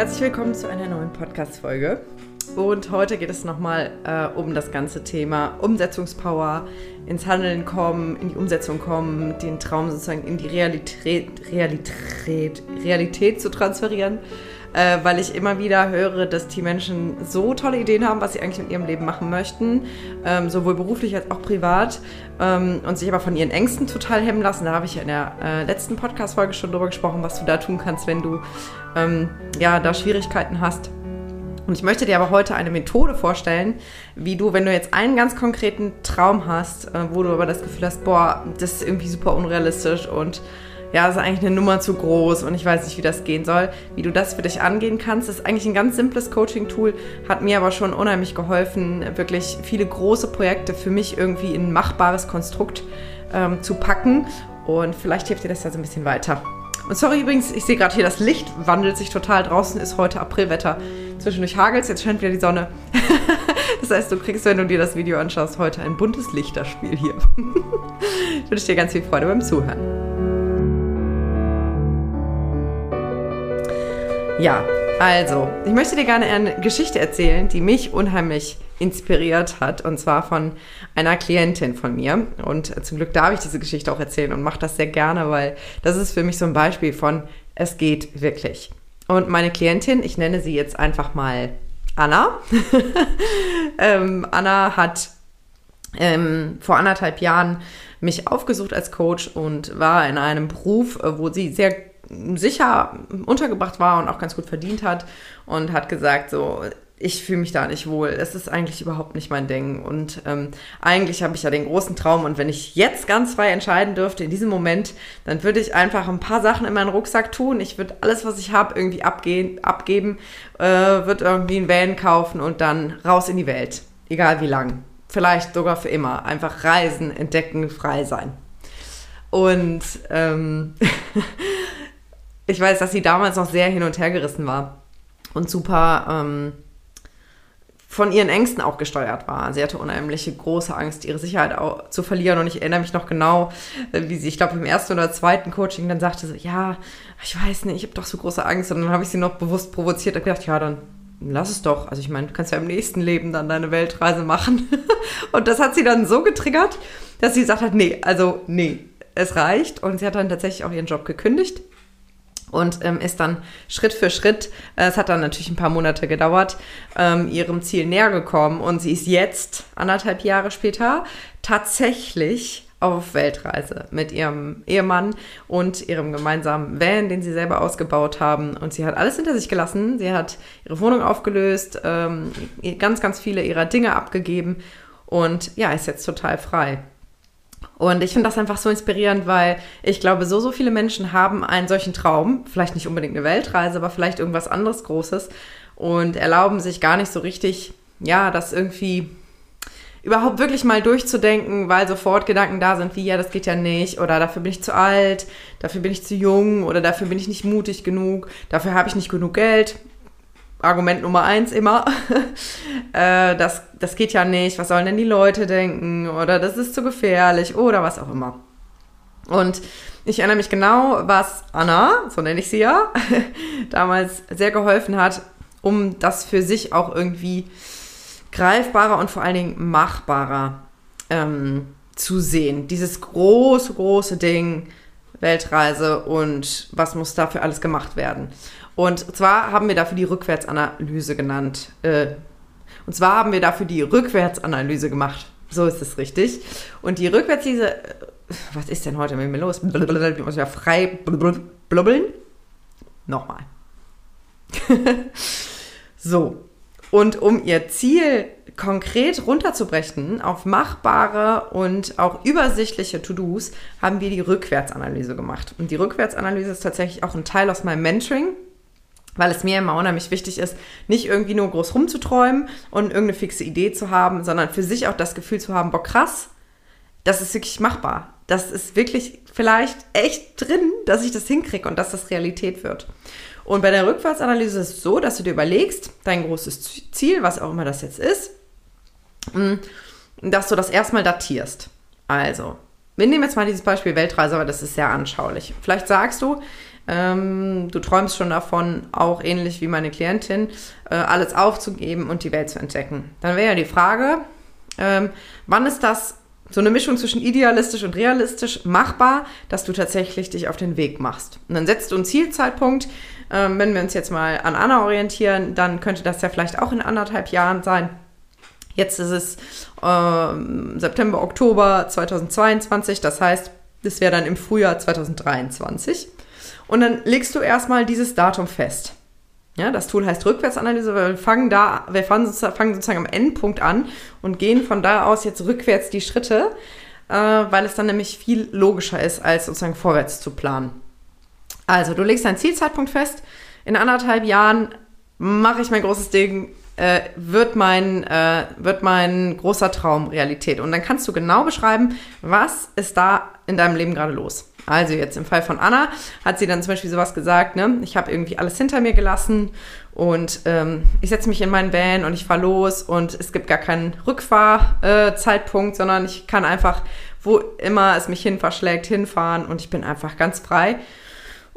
Herzlich willkommen zu einer neuen Podcast-Folge. Und heute geht es nochmal äh, um das ganze Thema Umsetzungspower, ins Handeln kommen, in die Umsetzung kommen, den Traum sozusagen in die Realität, Realität, Realität zu transferieren. Äh, weil ich immer wieder höre, dass die Menschen so tolle Ideen haben, was sie eigentlich in ihrem Leben machen möchten, ähm, sowohl beruflich als auch privat, ähm, und sich aber von ihren Ängsten total hemmen lassen. Da habe ich ja in der äh, letzten Podcast-Folge schon drüber gesprochen, was du da tun kannst, wenn du ähm, ja, da Schwierigkeiten hast. Und ich möchte dir aber heute eine Methode vorstellen, wie du, wenn du jetzt einen ganz konkreten Traum hast, äh, wo du aber das Gefühl hast, boah, das ist irgendwie super unrealistisch und ja, ist eigentlich eine Nummer zu groß und ich weiß nicht, wie das gehen soll, wie du das für dich angehen kannst. Ist eigentlich ein ganz simples Coaching-Tool, hat mir aber schon unheimlich geholfen, wirklich viele große Projekte für mich irgendwie in ein machbares Konstrukt ähm, zu packen und vielleicht hilft dir das ja so ein bisschen weiter. Und sorry übrigens, ich sehe gerade hier, das Licht wandelt sich total. Draußen ist heute Aprilwetter. Zwischendurch hagelt jetzt scheint wieder die Sonne. das heißt, du kriegst, wenn du dir das Video anschaust, heute ein buntes Lichterspiel hier. ich wünsche dir ganz viel Freude beim Zuhören. Ja, also, ich möchte dir gerne eine Geschichte erzählen, die mich unheimlich inspiriert hat, und zwar von einer Klientin von mir. Und zum Glück darf ich diese Geschichte auch erzählen und mache das sehr gerne, weil das ist für mich so ein Beispiel von, es geht wirklich. Und meine Klientin, ich nenne sie jetzt einfach mal Anna. ähm, Anna hat ähm, vor anderthalb Jahren mich aufgesucht als Coach und war in einem Beruf, äh, wo sie sehr sicher untergebracht war und auch ganz gut verdient hat und hat gesagt, so, ich fühle mich da nicht wohl. Es ist eigentlich überhaupt nicht mein Ding. Und ähm, eigentlich habe ich ja den großen Traum. Und wenn ich jetzt ganz frei entscheiden dürfte, in diesem Moment, dann würde ich einfach ein paar Sachen in meinen Rucksack tun. Ich würde alles, was ich habe, irgendwie abgehen, abgeben, äh, würde irgendwie einen Van kaufen und dann raus in die Welt. Egal wie lang. Vielleicht sogar für immer. Einfach reisen, entdecken, frei sein. Und ähm, ich weiß, dass sie damals noch sehr hin und her gerissen war und super ähm, von ihren Ängsten auch gesteuert war. Sie hatte unheimliche große Angst, ihre Sicherheit auch zu verlieren. Und ich erinnere mich noch genau, äh, wie sie, ich glaube, im ersten oder zweiten Coaching dann sagte, so, ja, ich weiß nicht, ich habe doch so große Angst. Und dann habe ich sie noch bewusst provoziert und gedacht, ja, dann lass es doch. Also ich meine, du kannst ja im nächsten Leben dann deine Weltreise machen. und das hat sie dann so getriggert, dass sie gesagt hat, nee, also nee, es reicht. Und sie hat dann tatsächlich auch ihren Job gekündigt und ähm, ist dann Schritt für Schritt, äh, es hat dann natürlich ein paar Monate gedauert, ähm, ihrem Ziel näher gekommen und sie ist jetzt, anderthalb Jahre später, tatsächlich auf Weltreise mit ihrem Ehemann und ihrem gemeinsamen Van, den sie selber ausgebaut haben. Und sie hat alles hinter sich gelassen. Sie hat ihre Wohnung aufgelöst, ähm, ganz, ganz viele ihrer Dinge abgegeben und ja, ist jetzt total frei. Und ich finde das einfach so inspirierend, weil ich glaube, so, so viele Menschen haben einen solchen Traum, vielleicht nicht unbedingt eine Weltreise, aber vielleicht irgendwas anderes Großes und erlauben sich gar nicht so richtig, ja, das irgendwie überhaupt wirklich mal durchzudenken, weil sofort Gedanken da sind, wie, ja, das geht ja nicht, oder dafür bin ich zu alt, dafür bin ich zu jung, oder dafür bin ich nicht mutig genug, dafür habe ich nicht genug Geld. Argument Nummer eins immer, äh, das, das geht ja nicht, was sollen denn die Leute denken oder das ist zu gefährlich oder was auch immer. Und ich erinnere mich genau, was Anna, so nenne ich sie ja, damals sehr geholfen hat, um das für sich auch irgendwie greifbarer und vor allen Dingen machbarer ähm, zu sehen. Dieses große, große Ding, Weltreise und was muss dafür alles gemacht werden. Und zwar haben wir dafür die Rückwärtsanalyse genannt. Äh, und zwar haben wir dafür die Rückwärtsanalyse gemacht. So ist es richtig. Und die Rückwärtsanalyse, äh, was ist denn heute mit mir los? Ich muss ja frei blubbeln. Nochmal. so. Und um ihr Ziel konkret runterzubrechen auf machbare und auch übersichtliche To-Dos, haben wir die Rückwärtsanalyse gemacht. Und die Rückwärtsanalyse ist tatsächlich auch ein Teil aus meinem Mentoring weil es mir immer unheimlich wichtig ist, nicht irgendwie nur groß rumzuträumen und irgendeine fixe Idee zu haben, sondern für sich auch das Gefühl zu haben, boah, krass, das ist wirklich machbar. Das ist wirklich vielleicht echt drin, dass ich das hinkriege und dass das Realität wird. Und bei der Rückwärtsanalyse ist es so, dass du dir überlegst, dein großes Ziel, was auch immer das jetzt ist, mm, dass du das erstmal datierst. Also, wir nehmen jetzt mal dieses Beispiel Weltreise, weil das ist sehr anschaulich. Vielleicht sagst du, Ähm, du träumst schon davon, auch ähnlich wie meine Klientin, äh, alles aufzugeben und die Welt zu entdecken. Dann wäre ja die Frage, ähm, wann ist das so eine Mischung zwischen idealistisch und realistisch machbar, dass du tatsächlich dich auf den Weg machst. Und dann setzt du einen Zielzeitpunkt. Ähm, wenn wir uns jetzt mal an Anna orientieren, dann könnte das ja vielleicht auch in anderthalb Jahren sein. Jetzt ist es äh, September, Oktober 2022, das heißt, das wäre dann im Frühjahr 2023. Und dann legst du erstmal dieses Datum fest. Ja, das Tool heißt Rückwärtsanalyse, weil wir fangen da, wir fangen sozusagen, fangen sozusagen am Endpunkt an und gehen von da aus jetzt rückwärts die Schritte, äh, weil es dann nämlich viel logischer ist, als sozusagen vorwärts zu planen. Also, du legst deinen Zielzeitpunkt fest. In anderthalb Jahren mache ich mein großes Ding, äh, wird, mein, äh, wird mein großer Traum Realität. Und dann kannst du genau beschreiben, was ist da in deinem Leben gerade los. Also jetzt im Fall von Anna hat sie dann zum Beispiel sowas gesagt, ne? ich habe irgendwie alles hinter mir gelassen und ähm, ich setze mich in meinen Van und ich fahre los und es gibt gar keinen Rückfahrzeitpunkt, äh, sondern ich kann einfach, wo immer es mich hin verschlägt, hinfahren und ich bin einfach ganz frei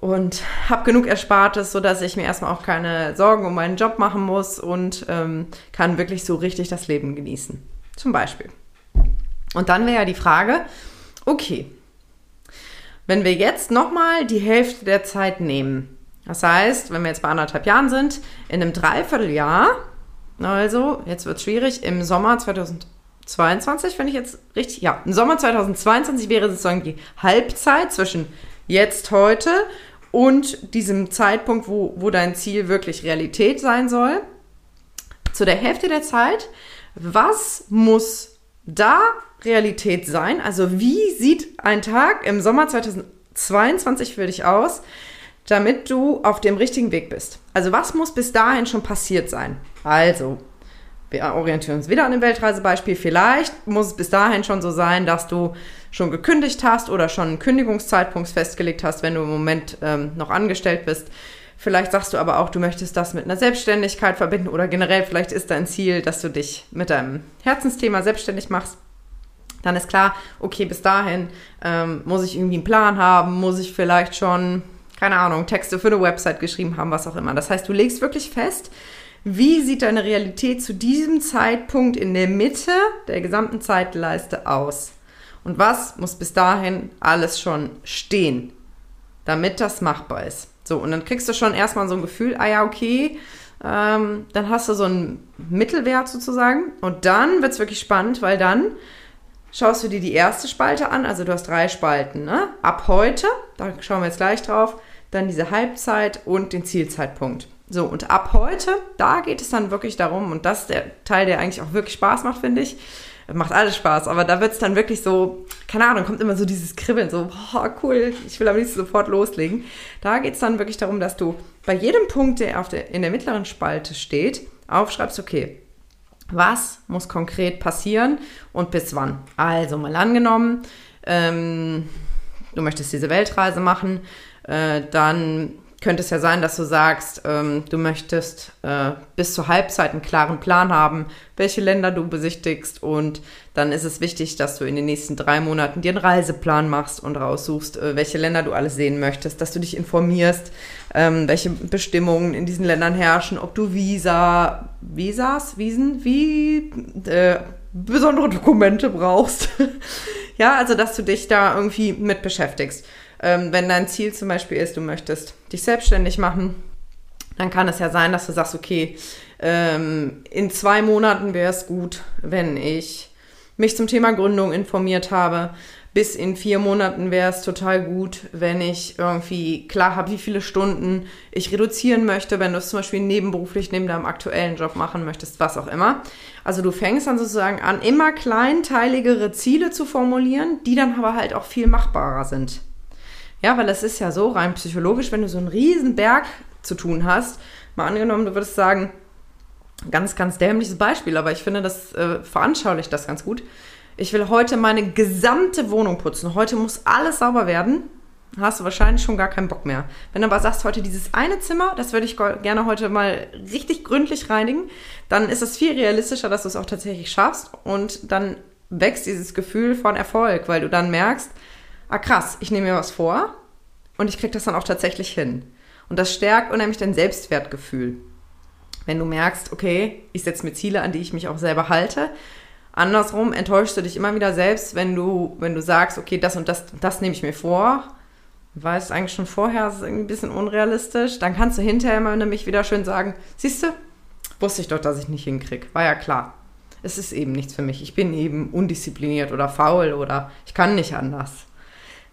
und habe genug Erspartes, sodass ich mir erstmal auch keine Sorgen um meinen Job machen muss und ähm, kann wirklich so richtig das Leben genießen. Zum Beispiel. Und dann wäre ja die Frage, okay, wenn wir jetzt nochmal die Hälfte der Zeit nehmen, das heißt, wenn wir jetzt bei anderthalb Jahren sind, in einem Dreivierteljahr, also jetzt wird es schwierig, im Sommer 2022, wenn ich jetzt richtig, ja, im Sommer 2022 wäre sozusagen die Halbzeit zwischen jetzt heute und diesem Zeitpunkt, wo, wo dein Ziel wirklich Realität sein soll, zu der Hälfte der Zeit, was muss da Realität sein? Also wie sieht ein Tag im Sommer 2022 für dich aus, damit du auf dem richtigen Weg bist? Also was muss bis dahin schon passiert sein? Also, wir orientieren uns wieder an dem Weltreisebeispiel. Vielleicht muss es bis dahin schon so sein, dass du schon gekündigt hast oder schon einen Kündigungszeitpunkt festgelegt hast, wenn du im Moment ähm, noch angestellt bist. Vielleicht sagst du aber auch, du möchtest das mit einer Selbstständigkeit verbinden oder generell vielleicht ist dein Ziel, dass du dich mit deinem Herzensthema selbstständig machst. Dann ist klar, okay, bis dahin ähm, muss ich irgendwie einen Plan haben, muss ich vielleicht schon, keine Ahnung, Texte für eine Website geschrieben haben, was auch immer. Das heißt, du legst wirklich fest, wie sieht deine Realität zu diesem Zeitpunkt in der Mitte der gesamten Zeitleiste aus? Und was muss bis dahin alles schon stehen, damit das machbar ist? So, und dann kriegst du schon erstmal so ein Gefühl, ah ja, okay, ähm, dann hast du so einen Mittelwert sozusagen. Und dann wird es wirklich spannend, weil dann schaust du dir die erste Spalte an, also du hast drei Spalten, ne? Ab heute, da schauen wir jetzt gleich drauf, dann diese Halbzeit und den Zielzeitpunkt. So, und ab heute, da geht es dann wirklich darum, und das ist der Teil, der eigentlich auch wirklich Spaß macht, finde ich, macht alles Spaß, aber da wird es dann wirklich so, keine Ahnung, kommt immer so dieses Kribbeln, so, boah, cool, ich will am liebsten sofort loslegen. Da geht es dann wirklich darum, dass du bei jedem Punkt, der, auf der in der mittleren Spalte steht, aufschreibst, okay, was muss konkret passieren und bis wann? Also mal angenommen, ähm, du möchtest diese Weltreise machen, äh, dann könnte es ja sein, dass du sagst, ähm, du möchtest äh, bis zur Halbzeit einen klaren Plan haben, welche Länder du besichtigst und dann ist es wichtig, dass du in den nächsten drei Monaten dir einen Reiseplan machst und raussuchst, äh, welche Länder du alles sehen möchtest, dass du dich informierst, ähm, welche Bestimmungen in diesen Ländern herrschen, ob du Visa, Visas, Wiesen, wie äh, besondere Dokumente brauchst. ja, also dass du dich da irgendwie mit beschäftigst. Ähm, wenn dein Ziel zum Beispiel ist, du möchtest dich selbstständig machen, dann kann es ja sein, dass du sagst, okay, ähm, in zwei Monaten wäre es gut, wenn ich mich zum Thema Gründung informiert habe. Bis in vier Monaten wäre es total gut, wenn ich irgendwie klar habe, wie viele Stunden ich reduzieren möchte, wenn du es zum Beispiel nebenberuflich neben deinem aktuellen Job machen möchtest, was auch immer. Also du fängst dann sozusagen an, immer kleinteiligere Ziele zu formulieren, die dann aber halt auch viel machbarer sind. Ja, weil es ist ja so rein psychologisch, wenn du so einen riesen Berg zu tun hast, mal angenommen, du würdest sagen, ganz, ganz dämliches Beispiel, aber ich finde, das äh, veranschaulicht das ganz gut. Ich will heute meine gesamte Wohnung putzen. Heute muss alles sauber werden. Hast du wahrscheinlich schon gar keinen Bock mehr. Wenn du aber sagst, heute dieses eine Zimmer, das würde ich gerne heute mal richtig gründlich reinigen, dann ist es viel realistischer, dass du es auch tatsächlich schaffst und dann wächst dieses Gefühl von Erfolg, weil du dann merkst, ah krass, ich nehme mir was vor und ich kriege das dann auch tatsächlich hin. Und das stärkt unheimlich dein Selbstwertgefühl. Wenn du merkst, okay, ich setze mir Ziele, an die ich mich auch selber halte. Andersrum enttäuschst du dich immer wieder selbst, wenn du, wenn du sagst, okay, das und das, das nehme ich mir vor. Weißt eigentlich schon vorher, es ist ein bisschen unrealistisch. Dann kannst du hinterher immer nämlich wieder schön sagen, siehst du, wusste ich doch, dass ich nicht hinkriege. War ja klar. Es ist eben nichts für mich. Ich bin eben undiszipliniert oder faul oder ich kann nicht anders.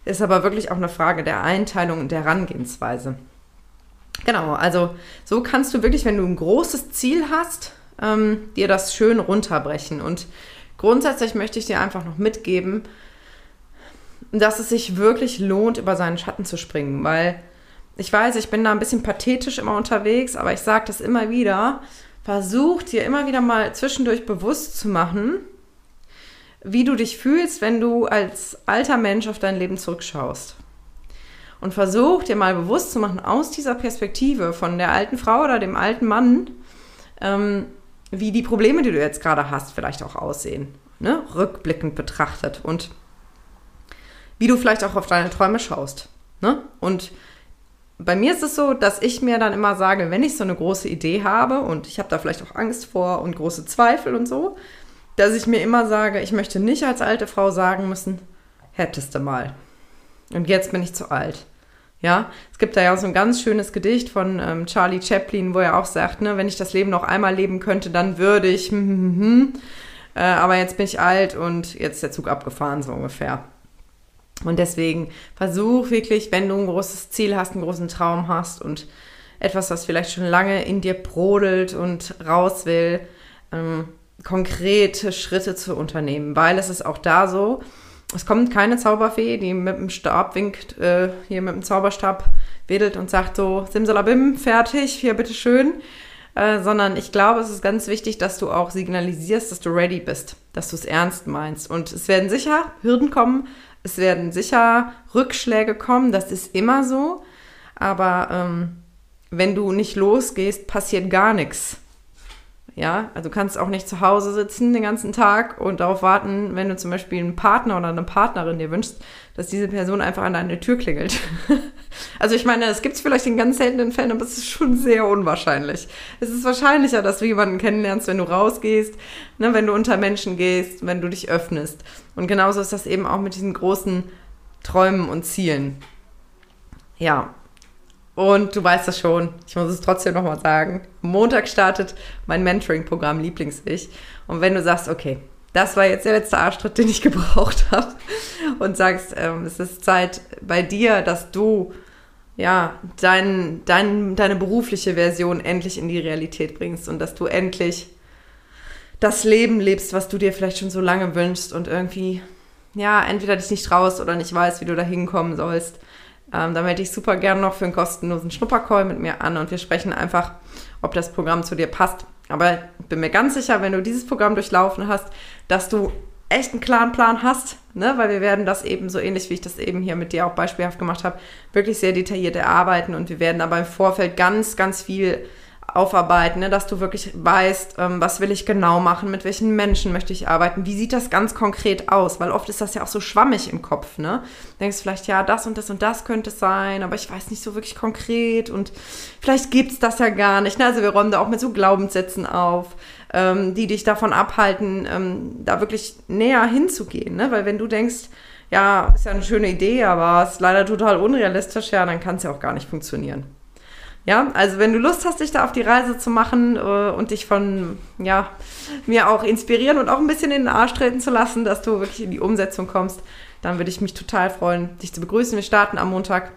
Ist aber wirklich auch eine Frage der Einteilung und der Herangehensweise. Genau, also so kannst du wirklich, wenn du ein großes Ziel hast, ähm, dir das schön runterbrechen. Und grundsätzlich möchte ich dir einfach noch mitgeben, dass es sich wirklich lohnt, über seinen Schatten zu springen, weil ich weiß, ich bin da ein bisschen pathetisch immer unterwegs, aber ich sage das immer wieder. Versuch dir immer wieder mal zwischendurch bewusst zu machen, wie du dich fühlst, wenn du als alter Mensch auf dein Leben zurückschaust. Und versuch dir mal bewusst zu machen, aus dieser Perspektive von der alten Frau oder dem alten Mann, ähm, wie die Probleme, die du jetzt gerade hast, vielleicht auch aussehen. Ne? Rückblickend betrachtet. Und wie du vielleicht auch auf deine Träume schaust. Ne? Und bei mir ist es so, dass ich mir dann immer sage, wenn ich so eine große Idee habe und ich habe da vielleicht auch Angst vor und große Zweifel und so, dass ich mir immer sage, ich möchte nicht als alte Frau sagen müssen, hättest du mal. Und jetzt bin ich zu alt. Ja, es gibt da ja auch so ein ganz schönes Gedicht von ähm, Charlie Chaplin, wo er auch sagt, ne, wenn ich das Leben noch einmal leben könnte, dann würde ich, hm, hm, hm, hm. Äh, aber jetzt bin ich alt und jetzt ist der Zug abgefahren, so ungefähr. Und deswegen versuch wirklich, wenn du ein großes Ziel hast, einen großen Traum hast und etwas, was vielleicht schon lange in dir brodelt und raus will, ähm, konkrete Schritte zu unternehmen, weil es ist auch da so, es kommt keine Zauberfee, die mit dem Stab winkt, äh, hier mit dem Zauberstab wedelt und sagt so, Simsalabim, fertig, hier bitteschön. Äh, sondern ich glaube, es ist ganz wichtig, dass du auch signalisierst, dass du ready bist, dass du es ernst meinst. Und es werden sicher Hürden kommen, es werden sicher Rückschläge kommen, das ist immer so. Aber ähm, wenn du nicht losgehst, passiert gar nichts. Ja, also du kannst auch nicht zu Hause sitzen den ganzen Tag und darauf warten, wenn du zum Beispiel einen Partner oder eine Partnerin dir wünschst, dass diese Person einfach an deine Tür klingelt. also ich meine, es gibt es vielleicht in ganz seltenen Fällen, aber es ist schon sehr unwahrscheinlich. Es ist wahrscheinlicher, dass du jemanden kennenlernst, wenn du rausgehst, ne, wenn du unter Menschen gehst, wenn du dich öffnest. Und genauso ist das eben auch mit diesen großen Träumen und Zielen. Ja, und du weißt das schon, ich muss es trotzdem nochmal sagen. Montag startet mein Mentoring-Programm Lieblings-Ich. Und wenn du sagst, okay, das war jetzt der letzte Arschtritt, den ich gebraucht habe, und sagst, ähm, es ist Zeit bei dir, dass du ja dein, dein, deine berufliche Version endlich in die Realität bringst und dass du endlich das Leben lebst, was du dir vielleicht schon so lange wünschst und irgendwie, ja, entweder dich nicht traust oder nicht weißt, wie du da hinkommen sollst ähm, da melde ich super gerne noch für einen kostenlosen Schnuppercall mit mir an und wir sprechen einfach, ob das Programm zu dir passt. Aber ich bin mir ganz sicher, wenn du dieses Programm durchlaufen hast, dass du echt einen klaren Plan hast, ne? weil wir werden das eben so ähnlich, wie ich das eben hier mit dir auch beispielhaft gemacht habe, wirklich sehr detailliert erarbeiten und wir werden aber im Vorfeld ganz, ganz viel aufarbeiten, ne? dass du wirklich weißt, ähm, was will ich genau machen, mit welchen Menschen möchte ich arbeiten, wie sieht das ganz konkret aus, weil oft ist das ja auch so schwammig im Kopf, ne? Denkst vielleicht, ja, das und das und das könnte es sein, aber ich weiß nicht so wirklich konkret und vielleicht gibt es das ja gar nicht. Ne? Also wir räumen da auch mit so Glaubenssätzen auf, ähm, die dich davon abhalten, ähm, da wirklich näher hinzugehen, ne? Weil wenn du denkst, ja, ist ja eine schöne Idee, aber ist leider total unrealistisch, ja, dann kann es ja auch gar nicht funktionieren. Ja, also wenn du Lust hast, dich da auf die Reise zu machen äh, und dich von ja, mir auch inspirieren und auch ein bisschen in den Arsch treten zu lassen, dass du wirklich in die Umsetzung kommst, dann würde ich mich total freuen, dich zu begrüßen. Wir starten am Montag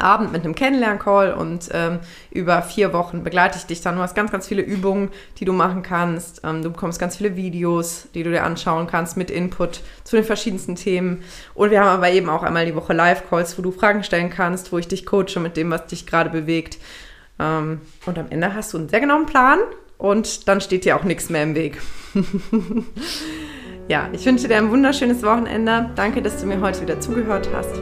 Abend mit einem Kennenlern-Call und ähm, über vier Wochen begleite ich dich dann. Du hast ganz, ganz viele Übungen, die du machen kannst. Ähm, du bekommst ganz viele Videos, die du dir anschauen kannst mit Input zu den verschiedensten Themen. Und wir haben aber eben auch einmal die Woche Live-Calls, wo du Fragen stellen kannst, wo ich dich coache mit dem, was dich gerade bewegt. Ähm, und am Ende hast du einen sehr genauen Plan und dann steht dir auch nichts mehr im Weg. ja, ich wünsche dir ein wunderschönes Wochenende. Danke, dass du mir heute wieder zugehört hast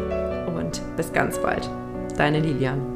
und bis ganz bald. Deine Lilian.